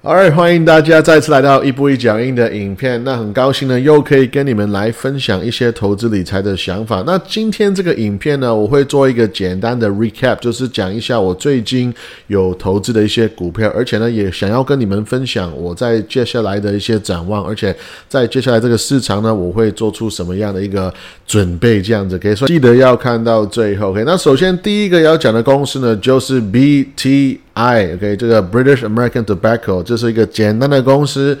好，来欢迎大家再次来到一步一脚印的影片。那很高兴呢，又可以跟你们来分享一些投资理财的想法。那今天这个影片呢，我会做一个简单的 recap，就是讲一下我最近有投资的一些股票，而且呢，也想要跟你们分享我在接下来的一些展望，而且在接下来这个市场呢，我会做出什么样的一个准备，这样子。可以说记得要看到最后。OK，那首先第一个要讲的公司呢，就是 BT。I OK，这个 British American Tobacco 这是一个简单的公司，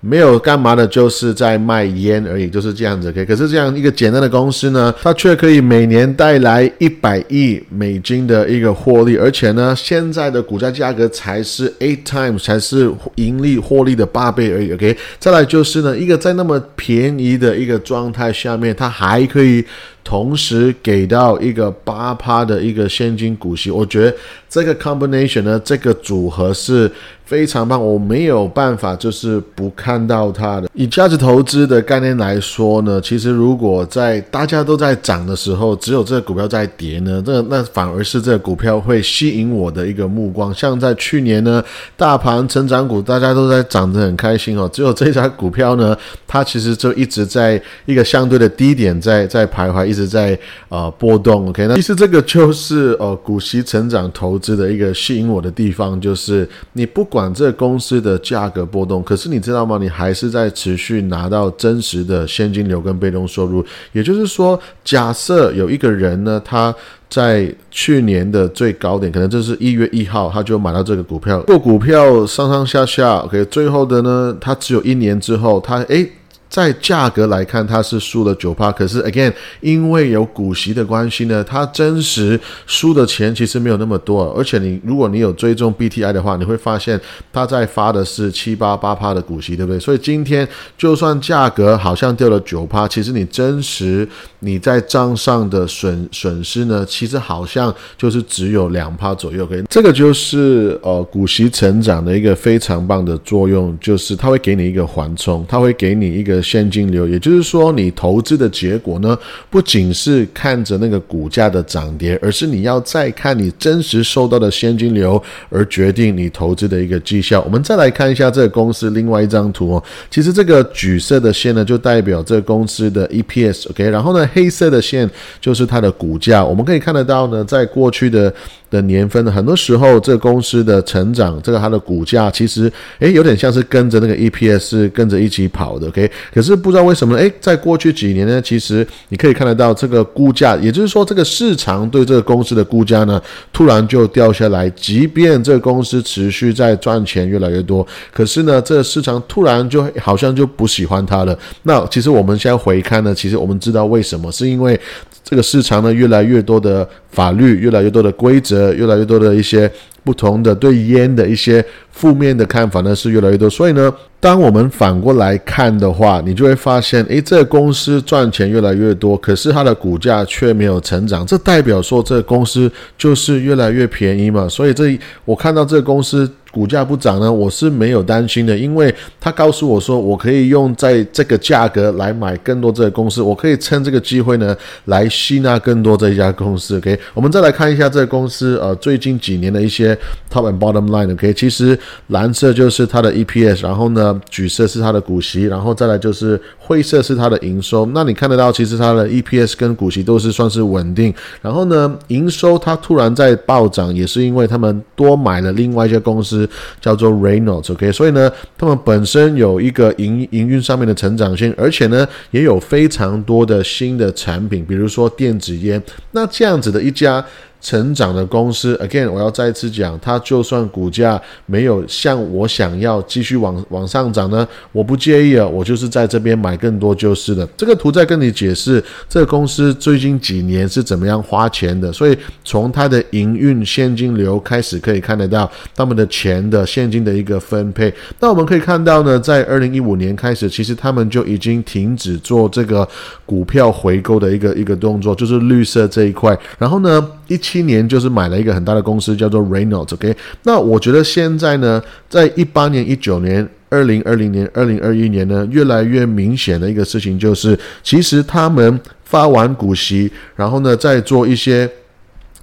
没有干嘛的，就是在卖烟而已，就是这样子。OK，可是这样一个简单的公司呢，它却可以每年带来一百亿美金的一个获利，而且呢，现在的股价价格才是 eight times，才是盈利获利的八倍而已。OK，再来就是呢，一个在那么便宜的一个状态下面，它还可以。同时给到一个八趴的一个现金股息，我觉得这个 combination 呢，这个组合是非常棒，我没有办法就是不看到它的。以价值投资的概念来说呢，其实如果在大家都在涨的时候，只有这个股票在跌呢，这那反而是这个股票会吸引我的一个目光。像在去年呢，大盘成长股大家都在涨得很开心哦，只有这家股票呢，它其实就一直在一个相对的低点在在徘徊。一直在呃波动，OK，那其实这个就是呃股息成长投资的一个吸引我的地方，就是你不管这公司的价格波动，可是你知道吗？你还是在持续拿到真实的现金流跟被动收入。也就是说，假设有一个人呢，他在去年的最高点，可能就是一月一号，他就买到这个股票，过股票上上下下，OK，最后的呢，他只有一年之后，他诶。在价格来看，它是输了九趴。可是，again，因为有股息的关系呢，它真实输的钱其实没有那么多。而且，你如果你有追踪 BTI 的话，你会发现它在发的是七八八趴的股息，对不对？所以今天就算价格好像掉了九趴，其实你真实你在账上的损损失呢，其实好像就是只有两趴左右。OK，这个就是呃股息成长的一个非常棒的作用，就是它会给你一个缓冲，它会给你一个。现金流，也就是说，你投资的结果呢，不仅是看着那个股价的涨跌，而是你要再看你真实收到的现金流，而决定你投资的一个绩效。我们再来看一下这个公司另外一张图哦。其实这个橘色的线呢，就代表这个公司的 EPS，OK。然后呢，黑色的线就是它的股价。我们可以看得到呢，在过去的。的年份呢，很多时候这个公司的成长，这个它的股价其实诶有点像是跟着那个 EPS 跟着一起跑的，OK？可是不知道为什么诶，在过去几年呢，其实你可以看得到这个估价，也就是说这个市场对这个公司的估价呢，突然就掉下来。即便这个公司持续在赚钱越来越多，可是呢，这个市场突然就好像就不喜欢它了。那其实我们现在回看呢，其实我们知道为什么，是因为。这个市场呢，越来越多的法律，越来越多的规则，越来越多的一些不同的对烟的一些负面的看法呢，是越来越多。所以呢，当我们反过来看的话，你就会发现，诶，这个公司赚钱越来越多，可是它的股价却没有成长，这代表说这个公司就是越来越便宜嘛。所以这我看到这个公司。股价不涨呢，我是没有担心的，因为他告诉我说，我可以用在这个价格来买更多这个公司，我可以趁这个机会呢来吸纳更多这一家公司。OK，我们再来看一下这个公司呃最近几年的一些 top and bottom line。OK，其实蓝色就是它的 EPS，然后呢橘色是它的股息，然后再来就是灰色是它的营收。那你看得到，其实它的 EPS 跟股息都是算是稳定。然后呢，营收它突然在暴涨，也是因为他们多买了另外一家公司。叫做 Reynolds，OK，所以呢，他们本身有一个营营运上面的成长性，而且呢，也有非常多的新的产品，比如说电子烟，那这样子的一家。成长的公司，again，我要再次讲，它就算股价没有像我想要继续往往上涨呢，我不介意啊，我就是在这边买更多就是了。这个图在跟你解释这个公司最近几年是怎么样花钱的，所以从它的营运现金流开始可以看得到他们的钱的现金的一个分配。那我们可以看到呢，在二零一五年开始，其实他们就已经停止做这个股票回购的一个一个动作，就是绿色这一块。然后呢？一七年就是买了一个很大的公司，叫做 Reynolds，OK。那我觉得现在呢，在一八年、一九年、二零二零年、二零二一年呢，越来越明显的一个事情就是，其实他们发完股息，然后呢，再做一些。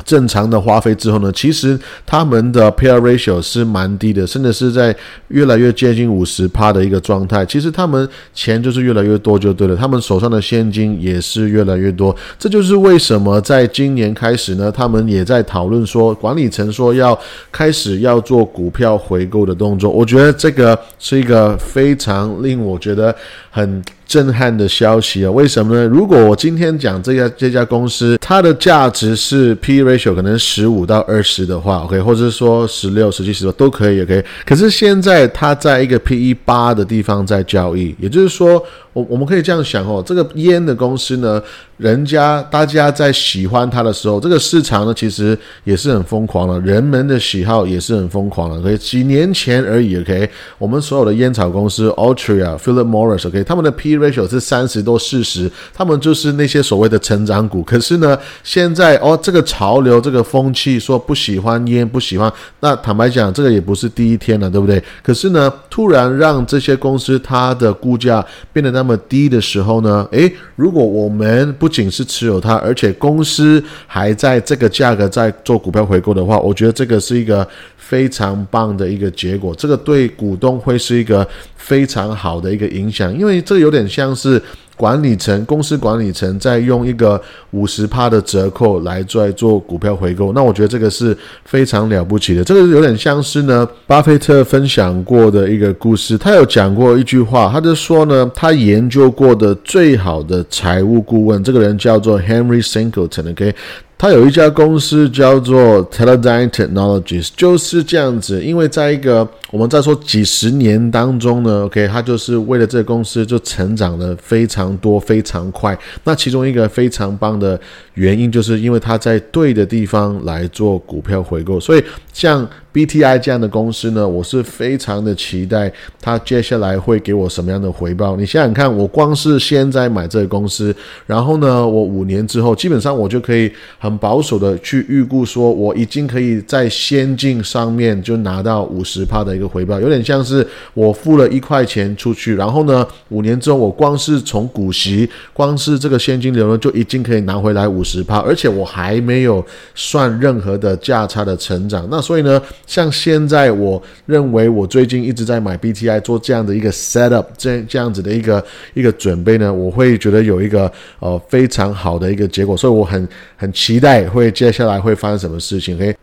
正常的花费之后呢，其实他们的 P/E ratio 是蛮低的，甚至是在越来越接近五十趴的一个状态。其实他们钱就是越来越多就对了，他们手上的现金也是越来越多。这就是为什么在今年开始呢，他们也在讨论说，管理层说要开始要做股票回购的动作。我觉得这个是一个非常令我觉得很。震撼的消息啊！为什么呢？如果我今天讲这家这家公司，它的价值是 P ratio 可能十五到二十的话，OK，或者是说十六、十七、十八都可以，，OK。可是现在它在一个 P E 八的地方在交易，也就是说。我我们可以这样想哦，这个烟的公司呢，人家大家在喜欢它的时候，这个市场呢其实也是很疯狂的，人们的喜好也是很疯狂的。可以几年前而已，OK，我们所有的烟草公司，Altria、Philip Morris，OK，他们的 P ratio 是三十多四十，他们就是那些所谓的成长股。可是呢，现在哦，这个潮流、这个风气说不喜欢烟，不喜欢，那坦白讲，这个也不是第一天了，对不对？可是呢，突然让这些公司它的估价变得那么么低的时候呢？诶，如果我们不仅是持有它，而且公司还在这个价格在做股票回购的话，我觉得这个是一个非常棒的一个结果。这个对股东会是一个非常好的一个影响，因为这有点像是。管理层公司管理层在用一个五十趴的折扣来在做股票回购，那我觉得这个是非常了不起的。这个有点像是呢，巴菲特分享过的一个故事。他有讲过一句话，他就说呢，他研究过的最好的财务顾问，这个人叫做 Henry Singleton。OK。他有一家公司叫做 Teledyne Technologies，就是这样子。因为在一个我们在说几十年当中呢，OK，他就是为了这个公司就成长的非常多、非常快。那其中一个非常棒的原因，就是因为他在对的地方来做股票回购，所以像。B T I 这样的公司呢，我是非常的期待它接下来会给我什么样的回报。你想想看，我光是现在买这个公司，然后呢，我五年之后，基本上我就可以很保守的去预估，说我已经可以在先进上面就拿到五十帕的一个回报，有点像是我付了一块钱出去，然后呢，五年之后我光是从股息，光是这个现金流呢，就已经可以拿回来五十帕，而且我还没有算任何的价差的成长。那所以呢？像现在，我认为我最近一直在买 BTI 做这样的一个 setup，这这样子的一个一个准备呢，我会觉得有一个呃非常好的一个结果，所以我很很期待会接下来会发生什么事情。OK，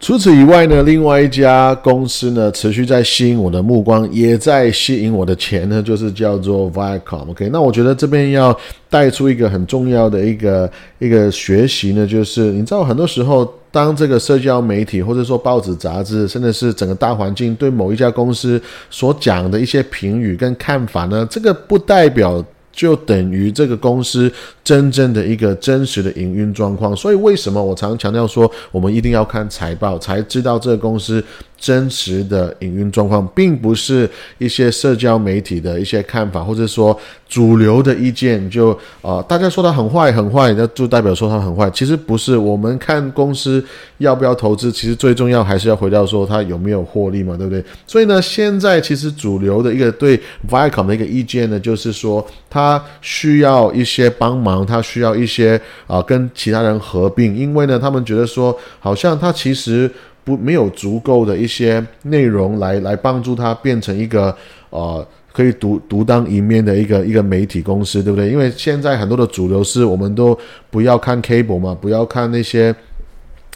除此以外呢，另外一家公司呢持续在吸引我的目光，也在吸引我的钱呢，就是叫做 Viacom。OK，那我觉得这边要带出一个很重要的一个一个学习呢，就是你知道很多时候。当这个社交媒体或者说报纸、杂志，甚至是整个大环境对某一家公司所讲的一些评语跟看法呢，这个不代表就等于这个公司真正的一个真实的营运状况。所以，为什么我常强调说，我们一定要看财报，才知道这个公司。真实的营运状况，并不是一些社交媒体的一些看法，或者说主流的意见，就啊，大家说它很坏很坏，那就代表说它很坏。其实不是，我们看公司要不要投资，其实最重要还是要回到说它有没有获利嘛，对不对？所以呢，现在其实主流的一个对 Viacom 的一个意见呢，就是说它需要一些帮忙，然后他需要一些啊跟其他人合并，因为呢，他们觉得说好像他其实。不，没有足够的一些内容来来帮助他变成一个呃可以独独当一面的一个一个媒体公司，对不对？因为现在很多的主流是我们都不要看 cable 嘛，不要看那些。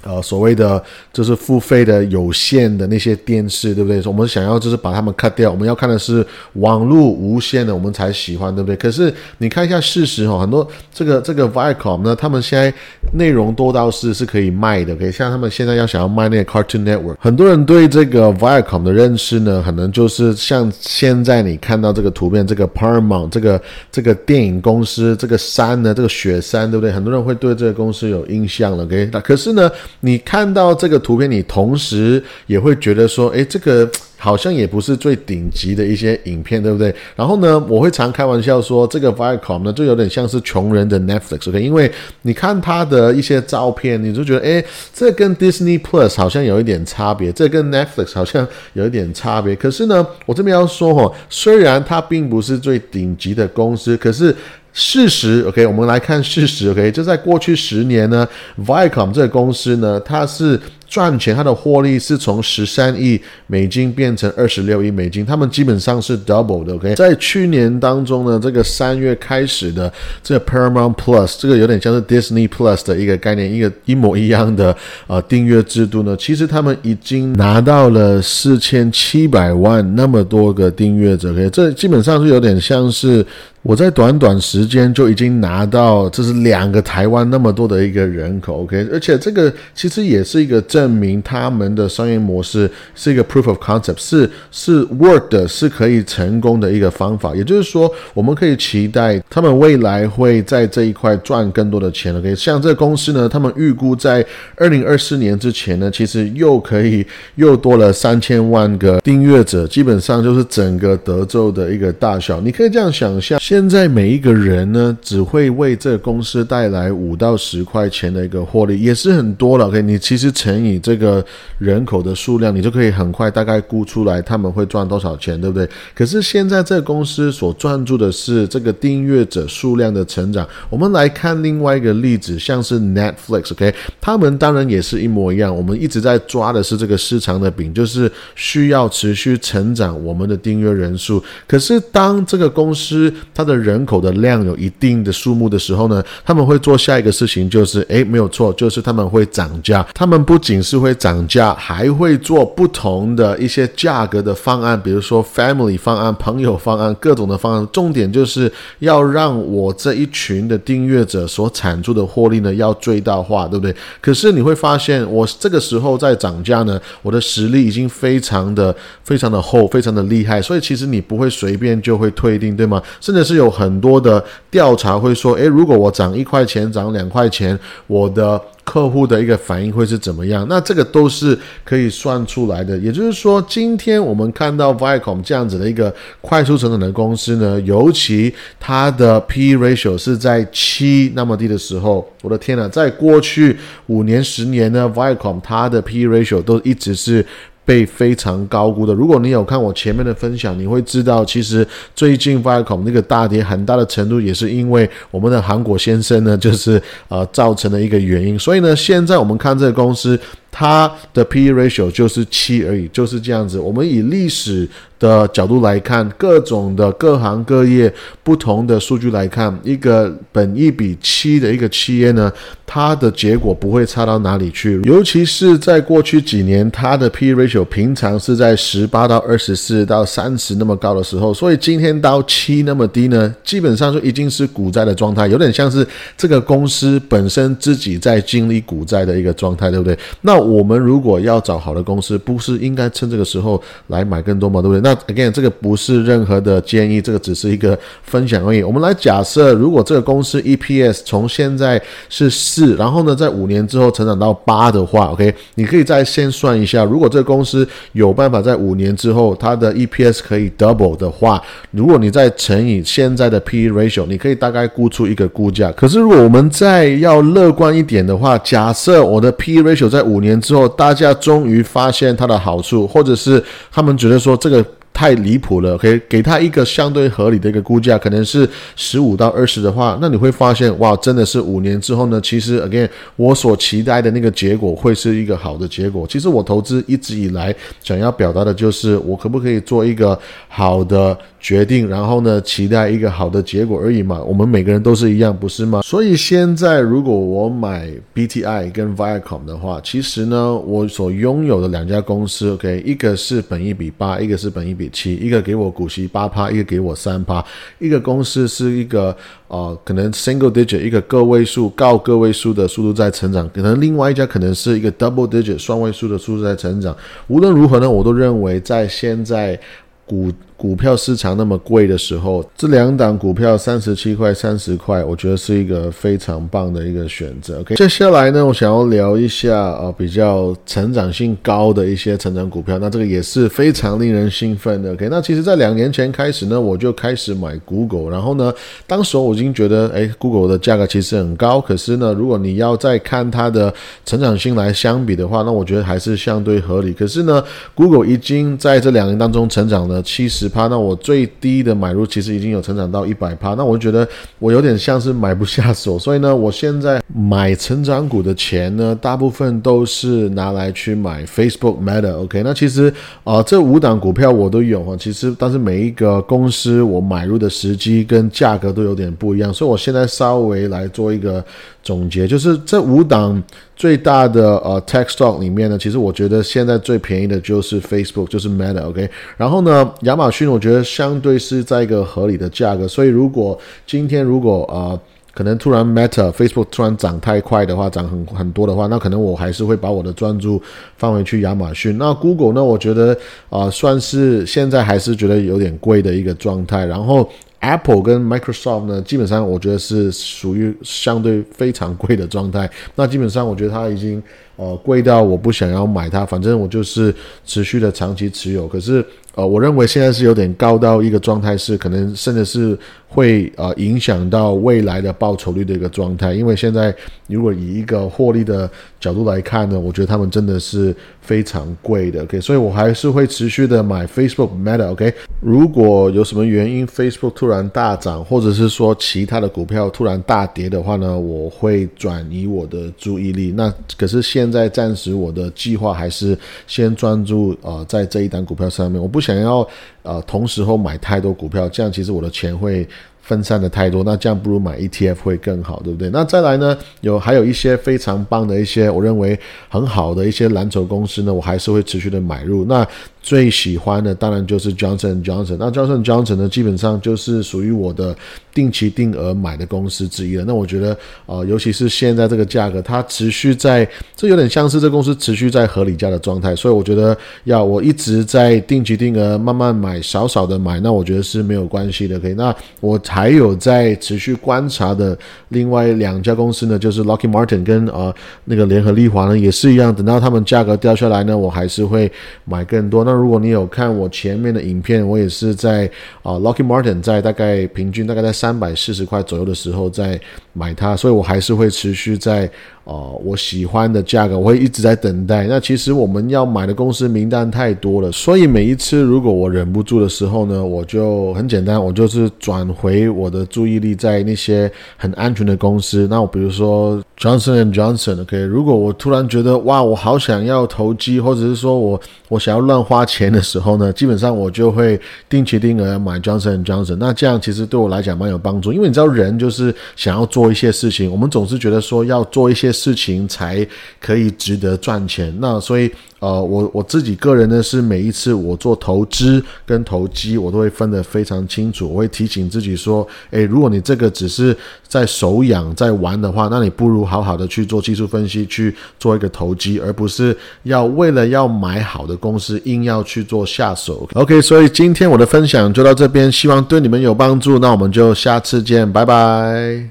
呃，所谓的就是付费的有线的那些电视，对不对？我们想要就是把它们 cut 掉，我们要看的是网络无线的，我们才喜欢，对不对？可是你看一下事实哈，很多这个这个 Viacom 呢，他们现在内容多到是是可以卖的，可以像他们现在要想要卖那个 Cartoon Network，很多人对这个 Viacom 的认识呢，可能就是像现在你看到这个图片，这个 Paramount 这个这个电影公司，这个山呢，这个雪山，对不对？很多人会对这个公司有印象了，OK？那可是呢？你看到这个图片，你同时也会觉得说，诶，这个好像也不是最顶级的一些影片，对不对？然后呢，我会常开玩笑说，这个 Viacom 呢，就有点像是穷人的 Netflix，OK？因为你看他的一些照片，你就觉得，诶，这跟 Disney Plus 好像有一点差别，这跟 Netflix 好像有一点差别。可是呢，我这边要说哦，虽然它并不是最顶级的公司，可是。事实，OK，我们来看事实，OK，就在过去十年呢，Viacom 这个公司呢，它是。赚钱，它的获利是从十三亿美金变成二十六亿美金，他们基本上是 double 的。OK，在去年当中呢，这个三月开始的这个 Paramount Plus，这个有点像是 Disney Plus 的一个概念，一个一模一样的呃订阅制度呢。其实他们已经拿到了四千七百万那么多个订阅者，OK，这基本上是有点像是。我在短短时间就已经拿到，这是两个台湾那么多的一个人口，OK，而且这个其实也是一个证明他们的商业模式是一个 proof of concept，是是 work 的，是可以成功的一个方法。也就是说，我们可以期待他们未来会在这一块赚更多的钱，OK。像这个公司呢，他们预估在二零二四年之前呢，其实又可以又多了三千万个订阅者，基本上就是整个德州的一个大小。你可以这样想象。现在每一个人呢，只会为这个公司带来五到十块钱的一个获利，也是很多了。OK，你其实乘以你这个人口的数量，你就可以很快大概估出来他们会赚多少钱，对不对？可是现在这个公司所专注的是这个订阅者数量的成长。我们来看另外一个例子，像是 Netflix，OK，他们当然也是一模一样。我们一直在抓的是这个市场的饼，就是需要持续成长我们的订阅人数。可是当这个公司它的人口的量有一定的数目的时候呢，他们会做下一个事情，就是诶，没有错，就是他们会涨价。他们不仅是会涨价，还会做不同的一些价格的方案，比如说 family 方案、朋友方案、各种的方案。重点就是要让我这一群的订阅者所产出的获利呢，要最大化，对不对？可是你会发现，我这个时候在涨价呢，我的实力已经非常的、非常的厚，非常的厉害，所以其实你不会随便就会退订，对吗？甚至是有很多的调查会说，诶，如果我涨一块钱，涨两块钱，我的客户的一个反应会是怎么样？那这个都是可以算出来的。也就是说，今天我们看到 Viacom 这样子的一个快速成长的公司呢，尤其它的 P/E ratio 是在七那么低的时候，我的天呐，在过去五年、十年呢，Viacom 它的 P/E ratio 都一直是。被非常高估的。如果你有看我前面的分享，你会知道，其实最近 Viacom 那个大跌很大的程度，也是因为我们的韩国先生呢，就是呃造成的一个原因。所以呢，现在我们看这个公司。它的 P/E ratio 就是七而已，就是这样子。我们以历史的角度来看，各种的各行各业不同的数据来看，一个本一比七的一个企业呢，它的结果不会差到哪里去。尤其是在过去几年，它的 P/E ratio 平常是在十八到二十四到三十那么高的时候，所以今天到七那么低呢，基本上就已经是股灾的状态，有点像是这个公司本身自己在经历股灾的一个状态，对不对？那我们如果要找好的公司，不是应该趁这个时候来买更多吗？对不对？那 again，这个不是任何的建议，这个只是一个分享而已。我们来假设，如果这个公司 EPS 从现在是四，然后呢，在五年之后成长到八的话，OK，你可以再先算一下，如果这个公司有办法在五年之后它的 EPS 可以 double 的话，如果你再乘以现在的 P/E ratio，你可以大概估出一个估价。可是如果我们再要乐观一点的话，假设我的 P/E ratio 在五年之后，大家终于发现它的好处，或者是他们觉得说这个。太离谱了，可以给他一个相对合理的一个估价，可能是十五到二十的话，那你会发现，哇，真的是五年之后呢，其实 again 我所期待的那个结果会是一个好的结果。其实我投资一直以来想要表达的就是，我可不可以做一个好的决定，然后呢，期待一个好的结果而已嘛。我们每个人都是一样，不是吗？所以现在如果我买 BTI 跟 Viacom 的话，其实呢，我所拥有的两家公司，OK，一个是本一比八，一个是本一比。七一个给我股息八趴，一个给我三趴，一个公司是一个呃，可能 single digit 一个个位数、高个位数的速度在成长，可能另外一家可能是一个 double digit 双位数的速度在成长。无论如何呢，我都认为在现在股。股票市场那么贵的时候，这两档股票三十七块、三十块，我觉得是一个非常棒的一个选择。OK，接下来呢，我想要聊一下呃比较成长性高的一些成长股票，那这个也是非常令人兴奋的。OK，那其实，在两年前开始呢，我就开始买 Google，然后呢，当时我已经觉得，哎，Google 的价格其实很高，可是呢，如果你要再看它的成长性来相比的话，那我觉得还是相对合理。可是呢，Google 已经在这两年当中成长了七十。那我最低的买入其实已经有成长到一百趴，那我觉得我有点像是买不下手，所以呢，我现在买成长股的钱呢，大部分都是拿来去买 Facebook Meta。OK，那其实啊，这五档股票我都有啊，其实但是每一个公司我买入的时机跟价格都有点不一样，所以我现在稍微来做一个总结，就是这五档最大的呃 tech stock 里面呢，其实我觉得现在最便宜的就是 Facebook，就是 Meta。OK，然后呢，亚马逊我觉得相对是在一个合理的价格，所以如果今天如果呃可能突然 Meta Facebook 突然涨太快的话，涨很很多的话，那可能我还是会把我的专注放回去亚马逊。那 Google 呢，我觉得啊算是现在还是觉得有点贵的一个状态，然后。Apple 跟 Microsoft 呢，基本上我觉得是属于相对非常贵的状态。那基本上我觉得它已经呃贵到我不想要买它，反正我就是持续的长期持有。可是呃，我认为现在是有点高到一个状态，是可能甚至是会呃影响到未来的报酬率的一个状态。因为现在如果以一个获利的角度来看呢，我觉得他们真的是非常贵的。OK，所以我还是会持续的买 Facebook Meta。OK，如果有什么原因 Facebook 突突然大涨，或者是说其他的股票突然大跌的话呢，我会转移我的注意力。那可是现在暂时我的计划还是先专注呃在这一单股票上面，我不想要呃同时候买太多股票，这样其实我的钱会。分散的太多，那这样不如买 ETF 会更好，对不对？那再来呢，有还有一些非常棒的一些，我认为很好的一些蓝筹公司呢，我还是会持续的买入。那最喜欢的当然就是 Johnson Johnson，那 Johnson Johnson 呢，基本上就是属于我的定期定额买的公司之一了。那我觉得，呃，尤其是现在这个价格，它持续在，这有点像是这公司持续在合理价的状态，所以我觉得要我一直在定期定额慢慢买，少少的买，那我觉得是没有关系的。可以，那我。还有在持续观察的另外两家公司呢，就是 Lockheed Martin 跟呃那个联合利华呢，也是一样。等到他们价格掉下来呢，我还是会买更多。那如果你有看我前面的影片，我也是在啊 locky Martin 在大概平均大概在三百四十块左右的时候在买它，所以我还是会持续在。哦，我喜欢的价格，我会一直在等待。那其实我们要买的公司名单太多了，所以每一次如果我忍不住的时候呢，我就很简单，我就是转回我的注意力在那些很安全的公司。那我比如说 Johnson and Johnson，OK，如果我突然觉得哇，我好想要投机，或者是说我我想要乱花钱的时候呢，基本上我就会定期定额买 Johnson and Johnson。那这样其实对我来讲蛮有帮助，因为你知道人就是想要做一些事情，我们总是觉得说要做一些。事情才可以值得赚钱。那所以，呃，我我自己个人呢，是每一次我做投资跟投机，我都会分得非常清楚。我会提醒自己说，诶，如果你这个只是在手痒在玩的话，那你不如好好的去做技术分析，去做一个投机，而不是要为了要买好的公司硬要去做下手。OK，所以今天我的分享就到这边，希望对你们有帮助。那我们就下次见，拜拜。